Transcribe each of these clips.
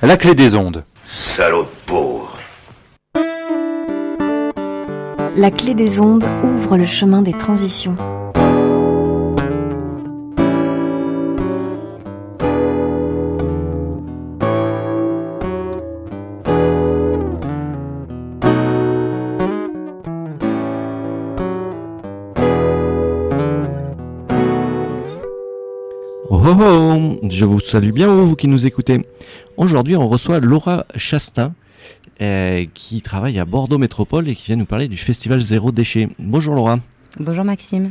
La clé des ondes. Salaud de pauvre. La clé des ondes ouvre le chemin des transitions. Oh, oh, oh, je vous salue bien vous qui nous écoutez. Aujourd'hui, on reçoit Laura Chastin euh, qui travaille à Bordeaux Métropole et qui vient nous parler du festival Zéro Déchet. Bonjour Laura. Bonjour Maxime.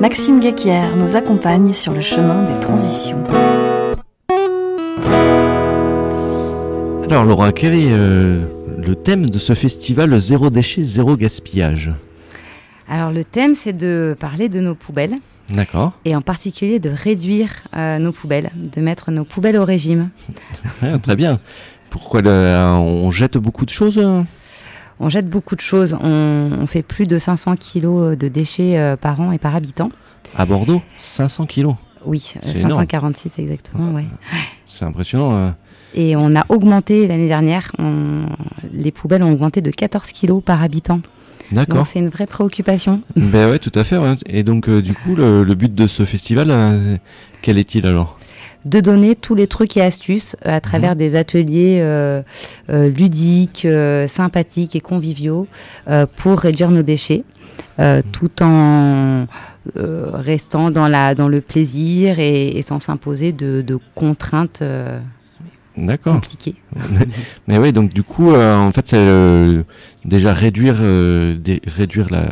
Maxime Guéquière nous accompagne sur le chemin des transitions. Alors Laura, quel est euh, le thème de ce festival Zéro Déchet, Zéro Gaspillage? Alors le thème c'est de parler de nos poubelles D'accord. et en particulier de réduire euh, nos poubelles, de mettre nos poubelles au régime. Ouais, très bien. Pourquoi le- on jette beaucoup de choses euh? On jette beaucoup de choses, on, on fait plus de 500 kilos de déchets euh, par an et par habitant. à Bordeaux? 500 kilos? Oui, euh, C'est énorme. 546 exactement, ouais. C'est impressionnant. euh. Et on a augmenté l'année dernière, on- les poubelles ont augmenté de 14 kilos par habitant. D'accord. Donc c'est une vraie préoccupation. Ben ouais, tout à fait. ouais. Et donc, euh, du coup, le, le but de ce festival, euh, quel est-il alors? De donner tous les trucs et astuces euh, à travers des ateliers euh, ludiques, sympathiques et conviviaux pour réduire nos déchets, euh, tout en restant dans, la, dans le plaisir et, et sans s'imposer de, de contraintes D'accord. compliquées. Mais oui, donc du coup, euh, en fait, c'est euh, déjà réduire, euh, des- réduire la,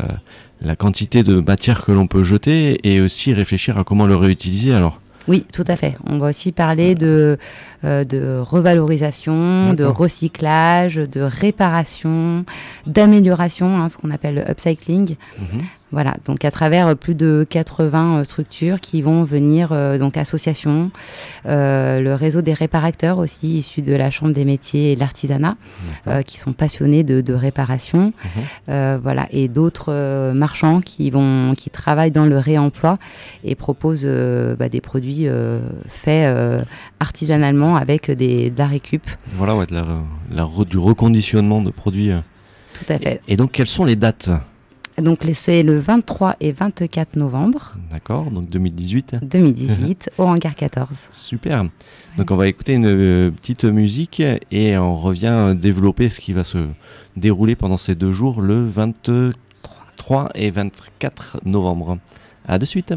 la quantité de matière que l'on peut jeter et aussi réfléchir à comment le réutiliser alors. Oui, tout à fait. On va aussi parler de, de revalorisation, de recyclage, de réparation, d'amélioration, hein, ce qu'on appelle le upcycling. Mhm. Voilà, donc à travers euh, plus de 80 euh, structures qui vont venir, euh, donc associations, le réseau des réparateurs aussi, issus de la Chambre des métiers et de l'artisanat, qui sont passionnés de, de réparation, Mhm. Voilà, et d'autres marchands qui vont, qui travaillent dans le réemploi et proposent bah, des produits faits artisanalement avec des, de la récup. Voilà, ouais, de la, du reconditionnement de produits. Tout à fait. Et donc, quelles sont les dates? Donc les- c'est le 23 et 24 novembre D'accord, donc 2018. 2018 au hangar 14. Super. Donc, on va écouter une euh, petite musique et on revient développer ce qui va se dérouler pendant ces deux jours, le 23 et 24 novembre. À de suite.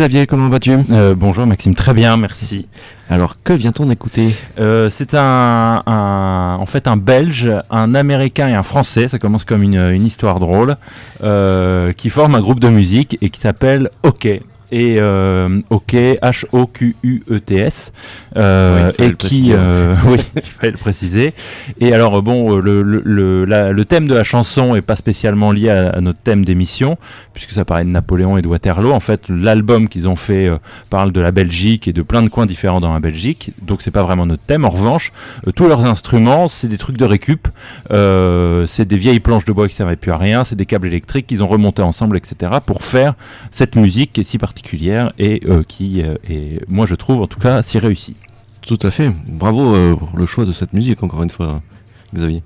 Xavier, comment vas-tu? Euh, bonjour Maxime, très bien, merci. Alors, que vient-on d'écouter Euh, c'est un, un- en fait un Belge, un Américain et un Français. Ça commence comme une, une histoire drôle euh, qui forment un groupe de musique et qui s'appelle OK. Et euh, OK, H-O-Q-U-E-T-S. euh, Oui, il fallait et le qui, préciser. euh, oui, il fallait le préciser. Et alors bon, euh, le, le, le, la- le thème de la chanson est pas spécialement lié à, à notre thème d'émission, puisque ça paraît de Napoléon et de Waterloo. En fait, l'album qu'ils ont fait euh, parle de la Belgique et de plein de coins différents dans la Belgique, donc c'est pas vraiment notre thème. En revanche, euh, tous leurs instruments, c'est des trucs de récup, euh, c'est des vieilles planches de bois qui servaient plus à rien, c'est des câbles électriques qu'ils ont remontés ensemble, etc., pour faire cette musique qui est si particulière et euh, qui euh, est, moi je trouve en tout cas, si réussie. Tout à fait. Bravo euh, pour le choix de cette musique, encore une fois, Xavier.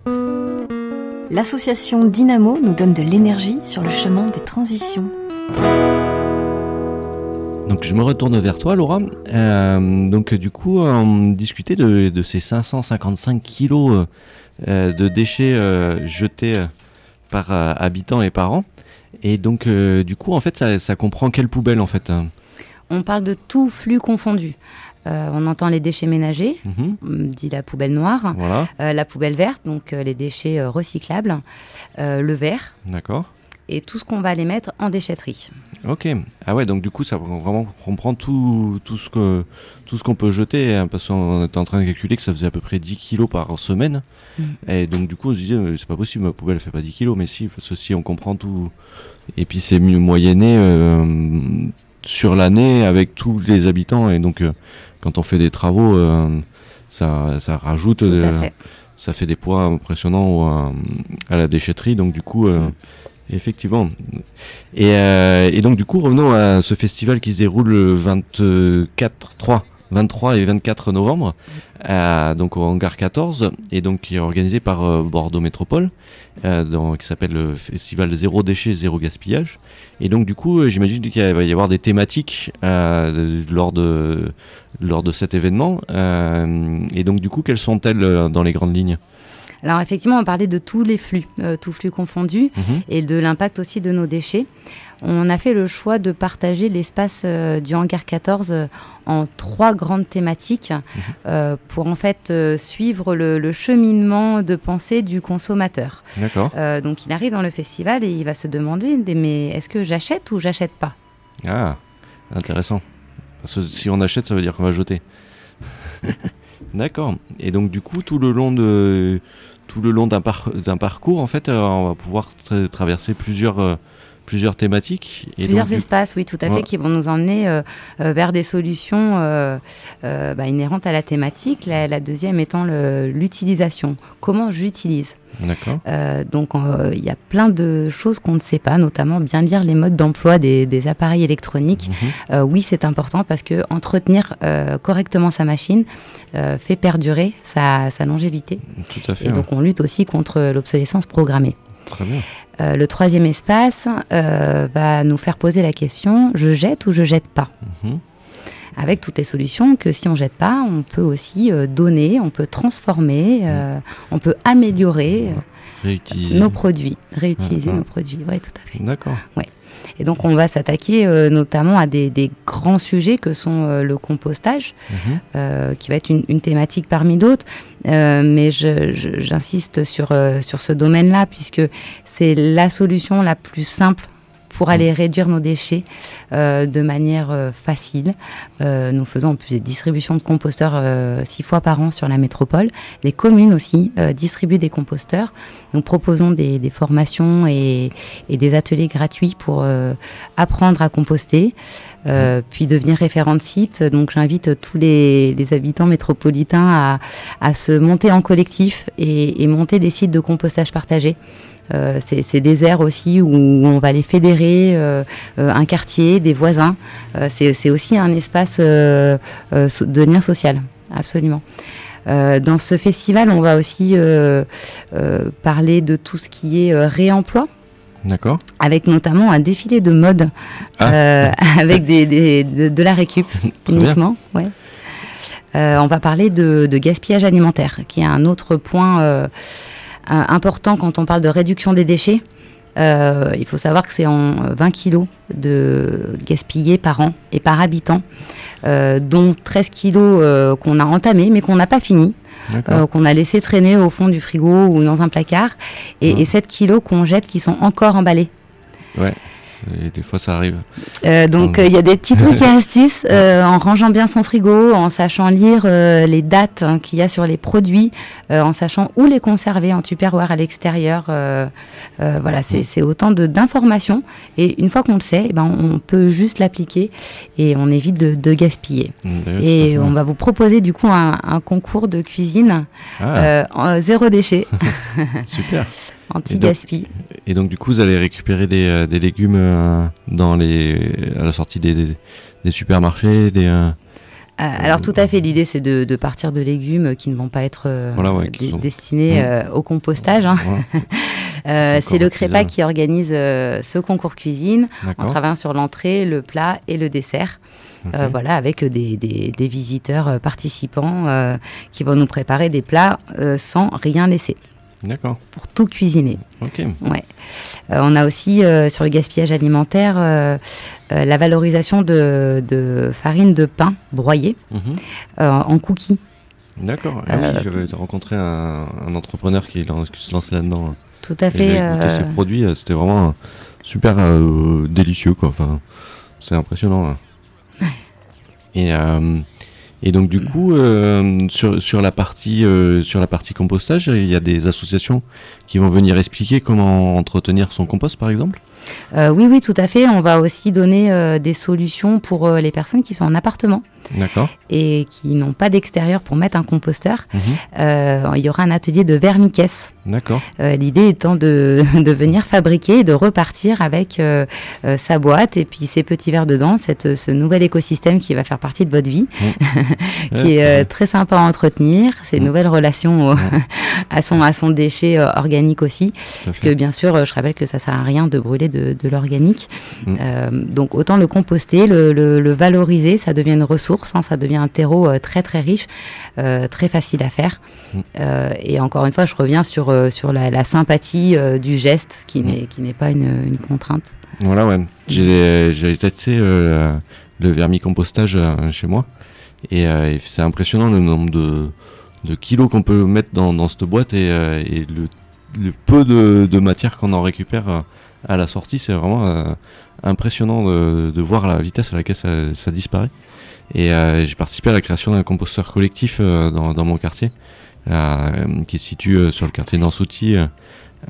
L'association Dynamo nous donne de l'énergie sur le chemin des transitions. Donc je me retourne vers toi, Laura. Euh, donc du coup, on discutait de, de ces 555 kilos euh, de déchets euh, jetés euh, par euh, habitant et par an. Et donc euh, du coup, en fait, ça, ça comprend quelle poubelle en fait hein On parle de tout flux confondu. Euh, on entend les déchets ménagers, Mhm, hum, dit la poubelle noire, Voilà, euh, la poubelle verte, donc les déchets recyclables, le verre d'accord. et tout ce qu'on va aller mettre en déchetterie. Ok. Ah ouais, donc du coup, ça vraiment comprend tout, tout ce que tout ce qu'on peut jeter, hein, parce qu'on était en train de calculer que ça faisait à peu près 10 kilos par semaine. Mm. Et donc du coup, on se disait, c'est pas possible, ma poubelle elle fait pas 10 kilos, mais si, parce que si on comprend tout, et puis c'est mieux moyenné euh, sur l'année avec tous les habitants, et donc euh, quand on fait des travaux, euh, ça, ça rajoute, Tout de- à fait. ça fait des poids impressionnants euh, à la déchetterie, donc du coup, effectivement. Et, euh, et donc du coup, revenons à ce festival qui se déroule le 24, 3, 23 et 24 novembre, donc au hangar 14, et donc qui est organisé par euh, Bordeaux Métropole, euh, dans- qui s'appelle le festival Zéro déchet, zéro gaspillage. Et donc du coup, euh, j'imagine qu'il va y avoir des thématiques lors de lors de cet événement. Et donc du coup, quelles sont-elles dans les grandes lignes? Alors effectivement, on parlait de tous les flux, euh, tous flux confondus, Mhm. et de l'impact aussi de nos déchets. On a fait le choix de partager l'espace euh, du hangar 14 euh, en trois grandes thématiques euh, pour en fait euh, suivre le, le cheminement de pensée du consommateur. D'accord. Euh, donc il arrive dans le festival et il va se demander mais est-ce que j'achète ou j'achète pas? Ah, intéressant. Parce que si on achète, ça veut dire qu'on va jeter. D'accord. Et donc du coup, tout le long de tout le long d'un par- d'un parcours, en fait, on va pouvoir tra- traverser plusieurs plusieurs thématiques. Et Plusieurs donc, espaces, oui, tout à fait, qui vont nous emmener euh, euh, vers des solutions euh, euh, bah, inhérentes à la thématique. La, la deuxième étant l'utilisation. Comment j'utilise D'accord. Donc, il y a plein de choses qu'on ne sait pas, notamment bien lire les modes d'emploi des, des appareils électroniques. Mhm. Oui, c'est important parce que entretenir correctement sa machine fait perdurer sa, sa longévité. Tout à fait. Et donc, on lutte aussi contre l'obsolescence programmée. Très bien. Euh, le troisième espace euh, va nous faire poser la question je jette ou je jette pas Mhm. Avec toutes les solutions que si on jette pas, on peut aussi euh, donner, on peut transformer, euh, on peut améliorer nos produits, réutiliser Mhm. nos produits. Oui, tout à fait. D'accord. Et donc, on va s'attaquer euh, notamment à des, des grands sujets que sont euh, le compostage, euh, qui va être une, une thématique parmi d'autres. Euh, mais j'insiste sur, euh, sur ce domaine-là, puisque c'est la solution la plus simple pour aller réduire nos déchets euh, de manière euh, facile. Euh, nous faisons en plus des distributions de composteurs euh, six fois par an sur la métropole. Les communes aussi euh, distribuent des composteurs. Nous proposons des, des formations et, et des ateliers gratuits pour euh, apprendre à composter. euh, puis devenir référent de site. Donc j'invite tous les, les habitants métropolitains à, à se monter en collectif et, et monter des sites de compostage partagés. Euh, c'est des aires aussi où on va les fédérer, euh, euh, un quartier, des voisins. Euh, c'est aussi un espace de lien social, absolument. Dans ce festival, on va aussi parler de tout ce qui est réemploi, D'accord. avec notamment un défilé de mode Ah. avec des, des- de, de la récup uniquement. Ouais. On va parler de, de gaspillage alimentaire, qui est un autre point important quand on parle de réduction des déchets. Euh, il faut savoir que c'est en 20 kilos de gaspillés par an et par habitant, euh, dont 13 kilos euh, qu'on a entamés mais qu'on n'a pas fini. Euh, qu'on a laissé traîner au fond du frigo ou dans un placard, et, Ouais. et 7 kilos qu'on jette qui sont encore emballés. Ouais. Et des fois, ça arrive. Euh, donc euh, il y a des petits trucs et astuces euh, en rangeant bien son frigo, en sachant lire euh, les dates hein, qu'il y a sur les produits, en sachant où les conserver en tupperware à l'extérieur. voilà, c'est autant d'informations. Et une fois qu'on le sait, eh ben, on peut juste l'appliquer et on évite de, de gaspiller. À Et on va vous proposer du coup un, un concours de cuisine Ah, en zéro déchet, super. Anti-gaspi. Et donc, du coup, vous allez récupérer des, euh, des légumes euh, dans les, à la sortie des, des, des supermarchés, des, euh, alors tout à fait, l'idée c'est de, de partir de légumes qui ne vont pas être Voilà, ouais, qui dé- sont- destinés euh, au compostage. hein. voilà. Euh, c'est le Crépa qui organise euh, ce concours cuisine en travaillant sur l'entrée, le plat et le dessert. Euh, voilà, avec des, des- des visiteurs participants qui vont nous préparer des plats sans rien laisser D'accord. pour tout cuisiner. Ok. Ouais. Euh, on a aussi euh, sur le gaspillage alimentaire euh, la valorisation de, de farine de pain broyée Mhm. en cookies. D'accord. Ah oui, j'avais rencontré un, un entrepreneur qui, se lançait là-dedans. hein. Tout à Et fait. euh, ses produits, c'était vraiment super délicieux, quoi. Enfin, c'est impressionnant. hein. Et, et donc du coup, euh, sur, la partie euh, sur la partie compostage, il y a des associations qui vont venir expliquer comment entretenir son compost, par exemple. Euh, oui, oui, tout à fait. On va aussi donner euh, des solutions pour euh, les personnes qui sont en appartement et qui n'ont pas d'extérieur pour mettre un composteur. Mhm. Il y aura un atelier de vermicaisse. D'accord. L'idée étant de, de venir fabriquer et de repartir avec sa boîte et puis ses petits verres dedans, cette, ce nouvel écosystème qui va faire partie de votre vie, qui est très sympa à entretenir, ces Mm. nouvelles relations au- à, son, à son déchet organique aussi. Parce que bien sûr, je rappelle que ça sert à rien de brûler de, de l'organique. Mm. Euh, donc autant le composter, le, le- le valoriser, ça devient une ressource, hein, ça devient un terreau euh, très très riche, euh, très facile à faire. Mm. Et encore une fois, je reviens sur, sur la, la sympathie du geste qui Mm. n'est pas une, une contrainte. Voilà, ouais. J'ai j'ai testé le vermicompostage chez moi. Et, et c'est impressionnant le nombre de, de kilos qu'on peut mettre dans, dans cette boîte et, et le, le peu de, de matière qu'on en récupère à la sortie. C'est vraiment euh, impressionnant de, voir la vitesse à laquelle ça, disparaît. Et euh, j'ai participé à la création d'un composteur collectif euh, dans, mon quartier, qui se situe sur le quartier d'Ansouti,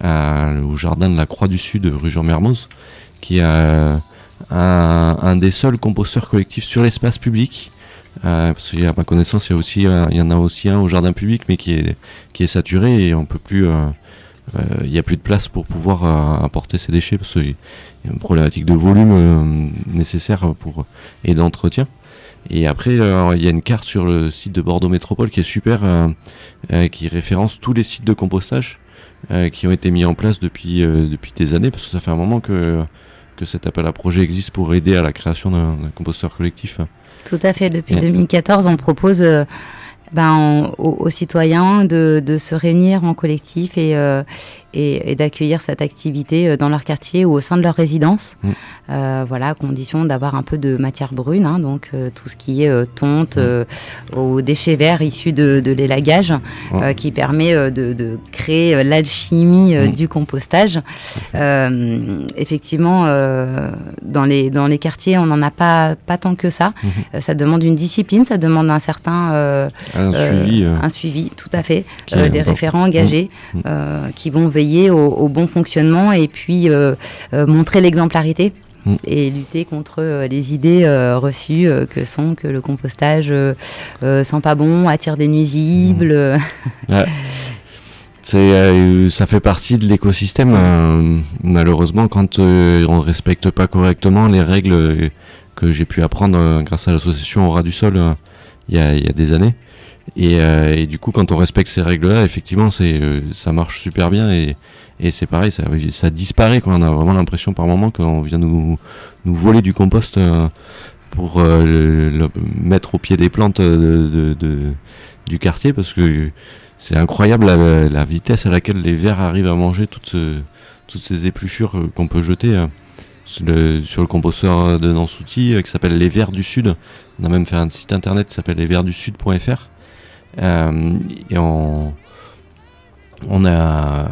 au jardin de la Croix du Sud, rue Jean Mermoz, qui est un, des seuls composteurs collectifs sur l'espace public. Euh, parce qu'à ma connaissance, il y, en a aussi un au jardin public, mais qui est, saturé et on peut plus. Il n'y a plus de place pour pouvoir euh, apporter ces déchets parce qu'il y a une problématique de volume euh, nécessaire pour et d'entretien. Et après, euh, il y a une carte sur le site de Bordeaux Métropole qui est super, euh, euh, qui référence tous les sites de compostage euh, qui ont été mis en place depuis, euh, depuis des années, parce que ça fait un moment que, que cet appel à projet existe pour aider à la création d'un composteur collectif. Tout à fait. Depuis Ouais. 2014, on propose euh, ben, en- aux, aux citoyens de, de se réunir en collectif et, euh, et, et d'accueillir cette activité euh, dans leur quartier ou au sein de leur résidence. Mm. Euh, voilà, à condition d'avoir un peu de matière brune, hein, donc euh, tout ce qui est euh, tonte, Mm. aux déchets verts issus de, de l'élagage, qui permet de, de créer l'alchimie Mm. du compostage. Effectivement, dans, les, dans les quartiers, on n'en a pas, pas tant que ça. Mhm. Euh, ça demande une discipline, ça demande un certain Un suivi. un suivi, tout à fait, des référents engagés qui vont veiller au, au bon fonctionnement et puis euh, euh, montrer l'exemplarité. Mhm. Et lutter contre euh, les idées euh, reçues euh, que sont que le compostage euh, sent pas bon, attire des nuisibles. euh, C'est, ça fait partie de l'écosystème. euh, malheureusement, quand on ne respecte pas correctement les règles que j'ai pu apprendre grâce à l'association Aura du Sol il y, a, il y a des années. Et, euh, et du coup, quand on respecte ces règles-là, effectivement, c'est, euh, ça marche super bien et, c'est pareil, ça, disparaît. Quoi. On a vraiment l'impression par moment qu'on vient nous, voler du compost euh, pour le, mettre au pied des plantes du quartier parce que c'est incroyable la, vitesse à laquelle les vers arrivent à manger toutes ces épluchures qu'on peut jeter sur, le, composteur de Nansouty euh, qui s'appelle Les Vers du Sud. On a même fait un site internet qui s'appelle lesversdusud.fr. Euh, et on, a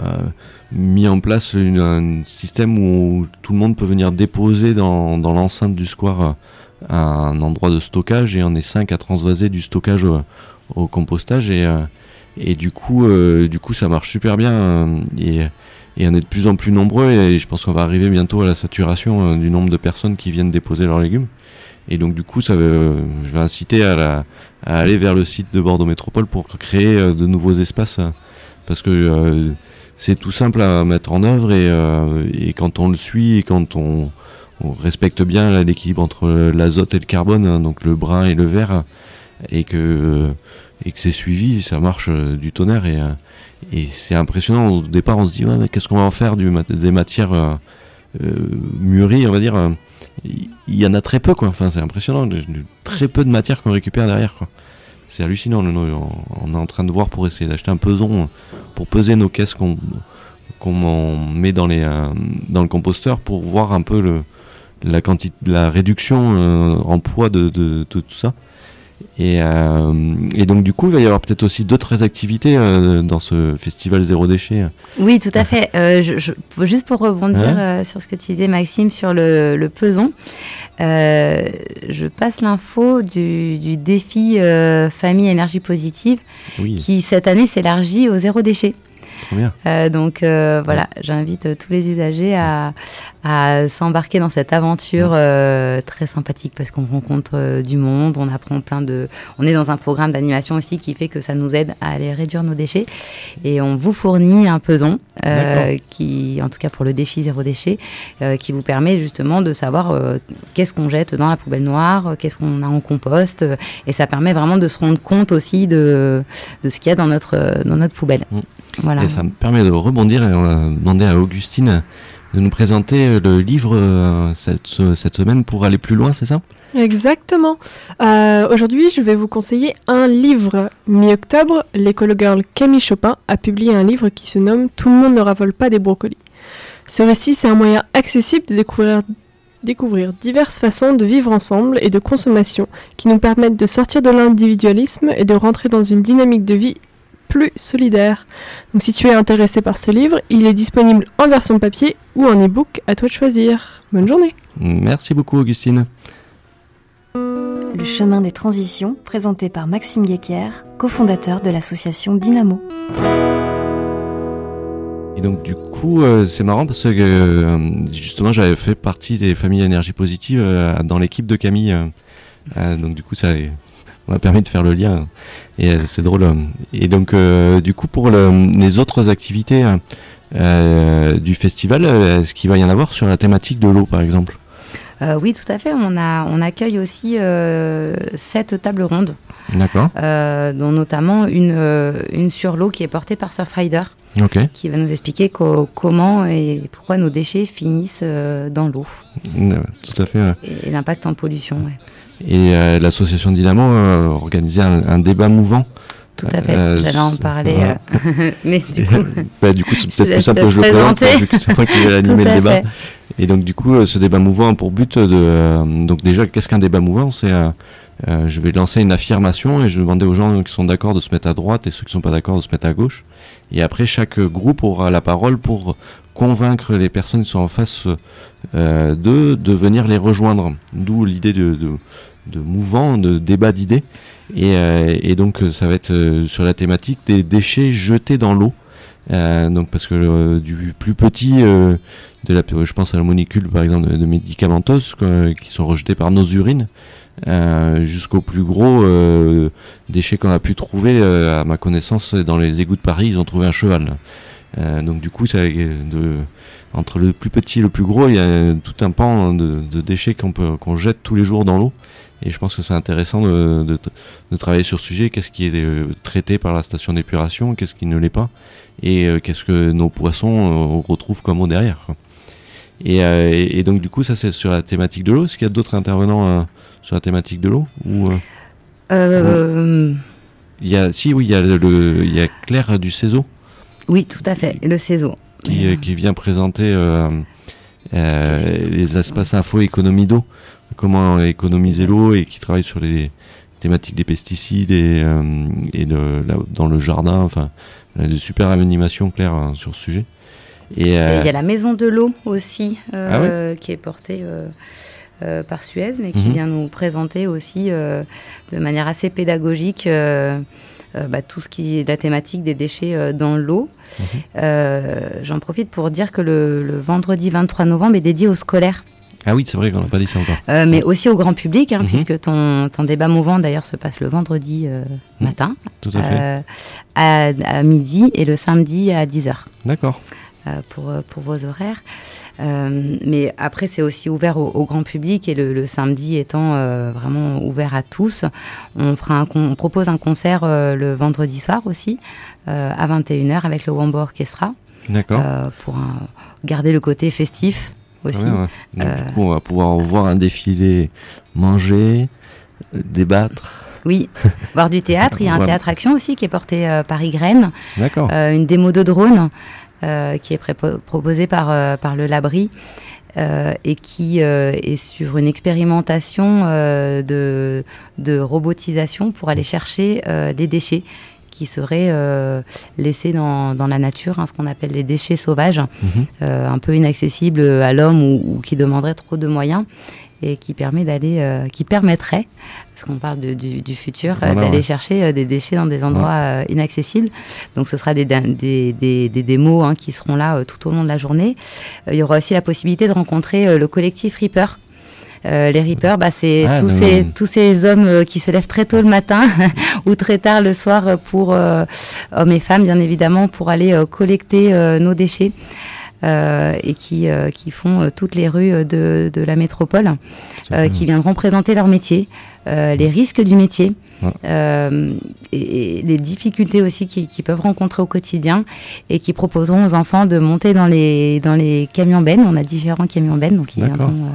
mis en place un système où tout le monde peut venir déposer dans, l'enceinte du square euh, un endroit de stockage et on est 5 à transvaser du stockage au, compostage et, euh, du coup ça marche super bien et, on est de plus en plus nombreux et je pense qu'on va arriver bientôt à la saturation du nombre de personnes qui viennent déposer leurs légumes et donc du coup ça veut, je vais inciter à, aller vers le site de Bordeaux Métropole pour créer euh, de nouveaux espaces parce que euh, c'est tout simple à mettre en œuvre et, euh, quand on le suit et quand on, respecte bien l'équilibre entre l'azote et le carbone, hein, donc le brun et le vert, et que, c'est suivi, ça marche du tonnerre et, c'est impressionnant. Au départ, on se dit qu'est-ce qu'on va en faire des matières mûries, on va dire. Il y en a très peu, quoi. Enfin, c'est impressionnant, très peu de matière qu'on récupère derrière, quoi. C'est hallucinant. on, on est en train de voir pour essayer d'acheter un peson pour peser nos caisses qu'on met euh, dans le composteur pour voir un peu la réduction euh, en poids de tout ça et, euh, et donc du coup il va y avoir peut-être aussi d'autres activités euh, dans ce festival zéro déchet Oui, tout à fait. Euh, je, je- juste pour rebondir sur ce que tu disais, Maxime, sur le, le peson, je passe l'info du, du défi famille énergie positive oui qui cette année s'élargit au zéro déchet. Euh, donc euh, voilà, j'invite tous les usagers à, à s'embarquer dans cette aventure euh, très sympathique parce qu'on rencontre du monde, on apprend plein de... On est dans un programme d'animation aussi qui fait que ça nous aide à aller réduire nos déchets et on vous fournit un peson qui, en tout cas pour le défi zéro déchet, qui vous permet justement de savoir qu'est-ce qu'on jette dans la poubelle noire, qu'est-ce qu'on a en compost et ça permet vraiment de se rendre compte aussi de, de ce qu'il y a dans notre, dans notre poubelle. Mm. Voilà. Ça me permet de rebondir et on va demander à Augustine de nous présenter euh, le livre euh, cette, ce- cette semaine pour aller plus loin c'est ça? Exactement. Euh, Aujourd'hui, je vais vous conseiller un livre. Mi-octobre, l'écolo girl Camille Chopin a publié un livre qui se nomme Tout le monde ne ravole pas des brocolis. Ce récit, c'est un moyen accessible de découvrir, découvrir diverses façons de vivre ensemble et de consommation qui nous permettent de sortir de l'individualisme et de rentrer dans une dynamique de vie plus solidaire. Donc si tu es intéressé par ce livre, il est disponible en version papier ou en e-book, à toi de choisir. Bonne journée merci beaucoup Augustine Le chemin des transitions, présenté par Maxime Guéquier, cofondateur de l'association Dynamo. Et donc du coup, euh, c'est marrant parce que euh, justement, j'avais fait partie des familles énergie positive euh, dans l'équipe de Camille. euh, euh, donc du coup, ça m'a permis de faire le lien. Et euh, c'est drôle. Et donc euh, du coup, pour le- les autres activités euh, du festival, est-ce qu'il va y en avoir sur la thématique de l'eau, par exemple? Euh, oui, tout à fait. On, a, on accueille aussi euh, sept tables rondes, D'accord. euh, dont notamment une, une sur l'eau qui est portée par Surfrider, Ok. qui va nous expliquer co- comment et pourquoi nos déchets finissent dans l'eau Tout à fait. ouais. et, et l'impact en pollution. ouais. Et euh, l'association Dynamo euh, organisait un, un débat mouvant. Tout à fait. Euh, J'allais en parler, euh, mais du coup, Bah, du coup, c'est peut-être plus simple que je le présente, présenter. vu que c'est moi qui vais animer le débat. fait. Et donc du coup, euh, ce débat mouvant a pour but de... euh, donc déjà, qu'est-ce qu'un débat mouvant? C'est je vais lancer une affirmation et je vais demander aux gens qui sont d'accord de se mettre à droite et ceux qui sont pas d'accord de se mettre à gauche. Et après, chaque groupe aura la parole pour convaincre les personnes qui sont en face euh, d'eux de venir les rejoindre. D'où l'idée de, de, de mouvement, de débat d'idées. Et, euh, et donc, ça va être euh, sur la thématique des déchets jetés dans l'eau. Donc parce que du plus petit de la, je pense à la molécule par exemple de, de qui sont rejetées par nos urines, jusqu'au plus gros déchet qu'on a pu trouver. à ma connaissance, dans les égouts de Paris, ils ont trouvé un cheval. Euh, donc du coup, ça, de, entre le plus petit et le plus gros, il y a tout un pan de, de déchets qu'on jette tous les jours dans l'eau. Et je pense que c'est intéressant de, de, de travailler sur ce sujet. Qu'est-ce qui est euh, traité par la station d'épuration, qu'est-ce qui ne l'est pas, et euh, qu'est-ce que nos poissons euh, retrouvent comme eau derrière. quoi. Et, euh, et, et donc du coup, ça c'est sur la thématique de l'eau. Est-ce qu'il y a d'autres intervenants euh, sur la thématique de l'eau? Ou euh, Euh, il y a si oui, il y a le, il y a Claire du CESO. Oui, tout à fait. Le CESO. qui, euh, qui vient présenter euh, euh, les espaces info économie d'eau, comment économiser l'eau et qui travaille sur les thématiques des pesticides et, et de- là, dans le jardin. Enfin, des super animations claires hein, sur ce sujet. Et, euh, Il y a la maison de l'eau aussi, euh, qui est portée euh, par Suez, mais qui Mhm. vient nous présenter aussi de manière assez pédagogique bah, tout ce qui est la thématique des déchets euh, dans l'eau. Mhm. Euh, J'en profite pour dire que le, le vendredi 23 novembre est dédié aux scolaires. ah oui, c'est vrai qu'on n'a pas dit ça encore. Euh, mais aussi au grand public, hein, Mhm. puisque ton, ton débat mouvant d'ailleurs se passe le vendredi euh, Mhm. matin Tout à fait. euh, à, à midi et le samedi à 10h D'accord. euh, pour, euh, pour vos horaires. Euh, mais après, c'est aussi ouvert au, au grand public et le, le samedi étant euh, vraiment ouvert à tous. On, fera un on propose un concert euh, le vendredi soir aussi à 21h avec le Wombo Orchestra D'accord. pour un- garder le côté festif aussi. Ouais, ouais. Donc, Euh, Du coup, on va pouvoir voir un défilé, manger, débattre. Oui, voir du théâtre. Il y a un Voilà. théâtre action aussi qui est porté euh, par Ygraine. D'accord. Euh, une démo de drone qui est proposée par, euh, par le Labri euh, et qui euh, est sur une expérimentation euh, de, de robotisation pour aller chercher euh, des déchets qui seraient euh, laissés dans, dans la nature, hein, ce qu'on appelle les déchets sauvages, Mhm. euh, un peu inaccessibles à l'homme ou, ou qui demanderaient trop de moyens et qui permet d'aller, euh, qui permettrait, parce qu'on parle de- du, du futur, euh, Voilà, d'aller ouais. chercher euh, des déchets dans des endroits inaccessibles. Donc ce sera des, des, des, des démos hein, qui seront là tout au long de la journée. Il y aura aussi la possibilité de rencontrer le collectif Reaper. Euh, les Reapers, bah, c'est Ah, tous, ces, tous ces hommes euh, qui se lèvent très tôt le matin ou très tard le soir pour euh, hommes et femmes, bien évidemment, pour aller collecter nos déchets et qui, euh, qui font euh, toutes les rues euh, de, de la métropole, euh, qui viendront présenter leur métier, euh, les risques du métier. Ouais. euh, et, et les difficultés aussi qu'ils peuvent rencontrer au quotidien et qui proposeront aux enfants de monter dans les, dans les camions bennes. On a différents camions bennes, donc ils viendront euh,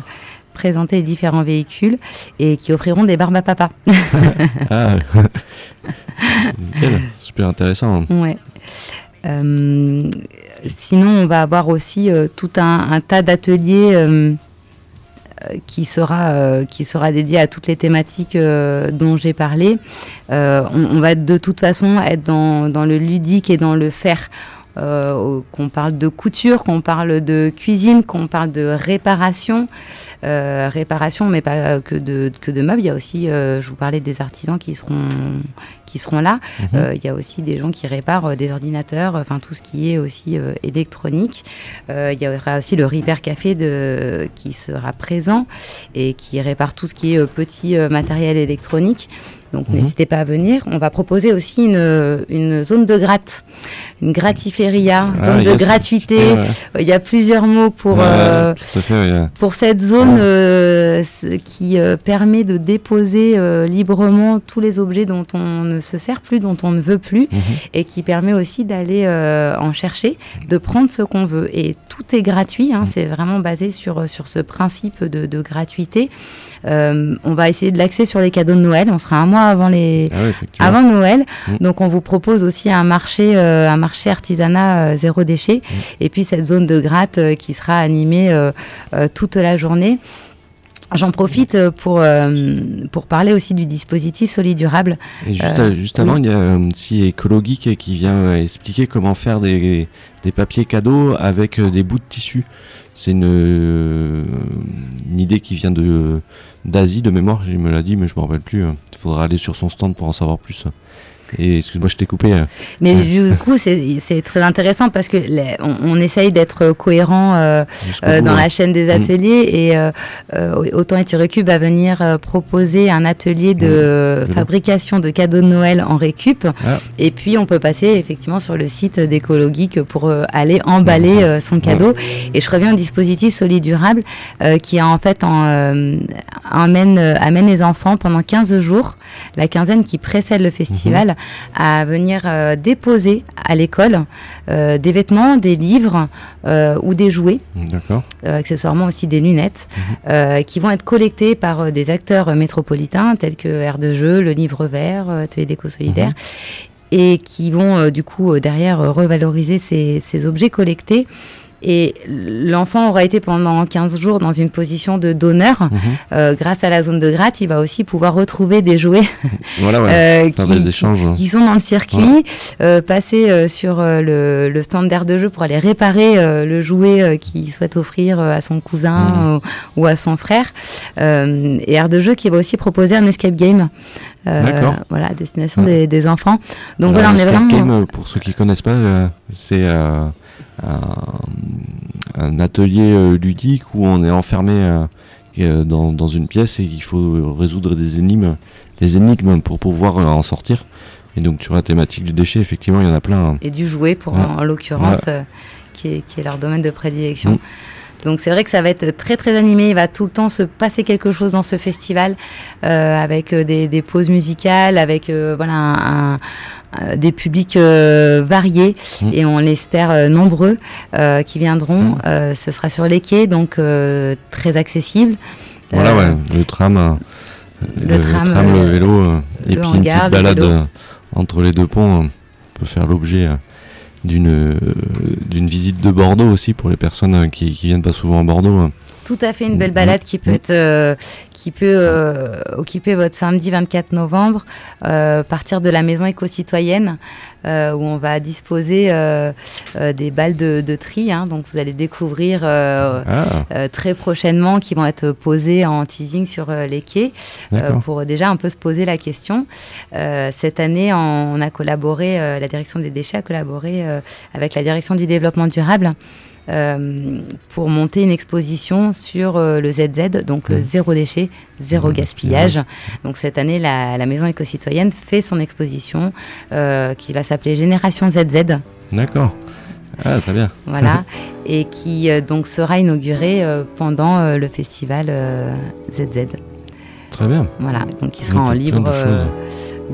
présenter les différents véhicules et qui offriront des barbes à papa. Ah, super intéressant. Ouais. Euh, sinon, on va avoir aussi euh, tout un, tas d'ateliers euh, euh, qui sera dédié à toutes les thématiques dont j'ai parlé. On, on va de toute façon être dans, dans le ludique et dans le faire. Euh, qu'on parle de couture, qu'on parle de cuisine, qu'on parle de réparation, Euh, réparation, mais pas que de, que de meubles. Il y a aussi, euh, je vous parlais des artisans qui seront, qui seront là. Euh, il y a aussi des gens qui réparent des ordinateurs, enfin tout ce qui est aussi électronique. Il y aura aussi le Repair Café de, qui sera présent et qui répare tout ce qui est petit matériel électronique. Donc Mhm. n'hésitez pas à venir. On va proposer aussi une, une zone de gratte, une gratiféria, Ah, zone de gratuité. ouais. Il y a plusieurs mots pour, Ouais, euh, fait, ouais. pour cette zone euh, qui euh, permet de déposer librement tous les objets dont on ne se sert plus, dont on ne veut plus, Mhm. et qui permet aussi d'aller en chercher, de prendre ce qu'on veut. Et tout est gratuit, hein, c'est vraiment basé sur, sur ce principe de, de gratuité. Euh, on va essayer de l'axer sur les cadeaux de Noël, on sera un mois avant les, Ah ouais, effectivement. avant Noël. Mm. Donc on vous propose aussi un marché, euh, un marché artisanat euh, zéro déchet. Mm. Et puis cette zone de gratte qui sera animée toute la journée. J'en profite pour, euh, pour parler aussi du dispositif Solidurable. Et juste, Euh, juste avant, il y a euh, aussi Écologique qui vient expliquer comment faire des, des papiers cadeaux avec des bouts de tissu. C'est une, une idée qui vient de d'Asie de mémoire, il me l'a dit, mais je me rappelle plus. Il faudra aller sur son stand pour en savoir plus. Et excuse-moi, je t'ai coupé. euh. Mais du coup, c'est très intéressant parce que les- on, on essaye d'être cohérent euh, euh, dans hein. la chaîne des Mm. ateliers et euh, autant Eturecu va venir proposer un atelier de Mmh. fabrication de cadeaux de Noël en récup Ah. et puis on peut passer effectivement sur le site d'Écologique pour aller emballer son cadeau et je reviens au dispositif Solidurable euh, qui en fait en, amène, amène les enfants pendant 15 jours la quinzaine qui précède le festival à venir euh, déposer à l'école euh, des vêtements, des livres euh, ou des jouets accessoirement aussi des lunettes, euh, qui vont être collectées par des acteurs métropolitains tels que Air de Jeu, le Livre Vert, Atelier d'éco solidaire. et qui vont du coup derrière revaloriser ces, ces objets collectés. Et l'enfant aura été pendant 15 jours dans une position de donneur. Mhm. Euh, grâce à la zone de gratte, il va aussi pouvoir retrouver des jouets Voilà, ouais. euh, qui, qui- ouais. qui sont dans le circuit, euh, passer euh, sur le, le stand d'air de jeu pour aller réparer le jouet qu'il souhaite offrir à son cousin ou, ou à son frère. Et air de jeu qui va aussi proposer un escape game. Euh, D'accord. voilà, à destination Ouais. des, des enfants. Donc Alors, voilà, on est vraiment. Game, pour ceux qui connaissent pas, euh, c'est euh, un, un atelier euh, ludique où on est enfermé dans, dans une pièce et il faut résoudre des énigmes, des énigmes pour pouvoir en sortir. Et donc sur la thématique du déchet, effectivement, il y en a plein. et du jouet pour Ouais. en, en l'occurrence qui, est, qui est leur domaine de prédilection. Mm. Donc c'est vrai que ça va être très très animé, il va tout le temps se passer quelque chose dans ce festival euh, avec euh, des, des pauses musicales, avec euh, voilà un- un- des publics euh, variés Mm. et on l'espère euh, nombreux euh, qui viendront. Mm. Euh, ce sera sur les quais donc très accessible. Voilà, ouais, le tram, le tram, le euh, vélo, et le puis une hangar, petite le balade entre les deux ponts peut faire l'objet d'une euh, d'une visite de Bordeaux aussi pour les personnes euh, qui, qui viennent pas souvent à Bordeaux. Tout à fait une belle balade qui peut Mhm. être euh, qui peut euh, occuper votre samedi 24 novembre, euh, partir de la maison éco-citoyenne où on va disposer des balles de, de tri. hein. donc vous allez découvrir Ah, très prochainement qui vont être posées en teasing sur les quais pour déjà un peu se poser la question. Cette année, on, on a collaboré, la direction des déchets a collaboré avec la direction du développement durable. Euh, pour monter une exposition sur euh, le ZZ, donc le Mhm. zéro déchet, zéro Zéro gaspillage. Donc cette année, la, la Maison éco-citoyenne fait son exposition euh, qui va s'appeler Génération ZZ. D'accord. Ah, très bien. Voilà, et qui euh, donc sera inauguré euh, pendant euh, le festival ZZ. Très bien. Voilà, donc il sera en libre,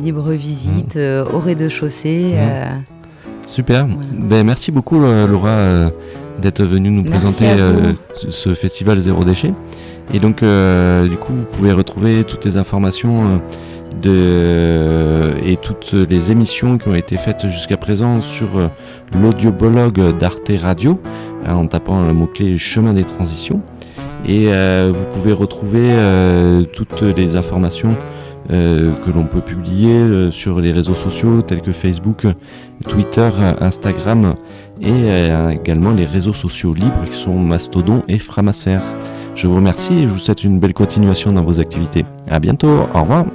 libre visite au rez-de-chaussée. Mmh. Super. Voilà. Ben, merci beaucoup, Laura, d'être venue nous Merci présenter euh, ce- festival Zéro Déchet. Et donc, euh, du coup, vous pouvez retrouver toutes les informations euh, de, et toutes les émissions qui ont été faites jusqu'à présent sur l'audioblog d'Arte Radio hein, en tapant le mot-clé Chemin des transitions. Et vous pouvez retrouver toutes les informations euh, que l'on peut publier euh, sur les réseaux sociaux tels que Facebook, Twitter, Instagram et euh, également les réseaux sociaux libres qui sont Mastodon et Framasphère. Je vous remercie et je vous souhaite une belle continuation dans vos activités. À bientôt, au revoir.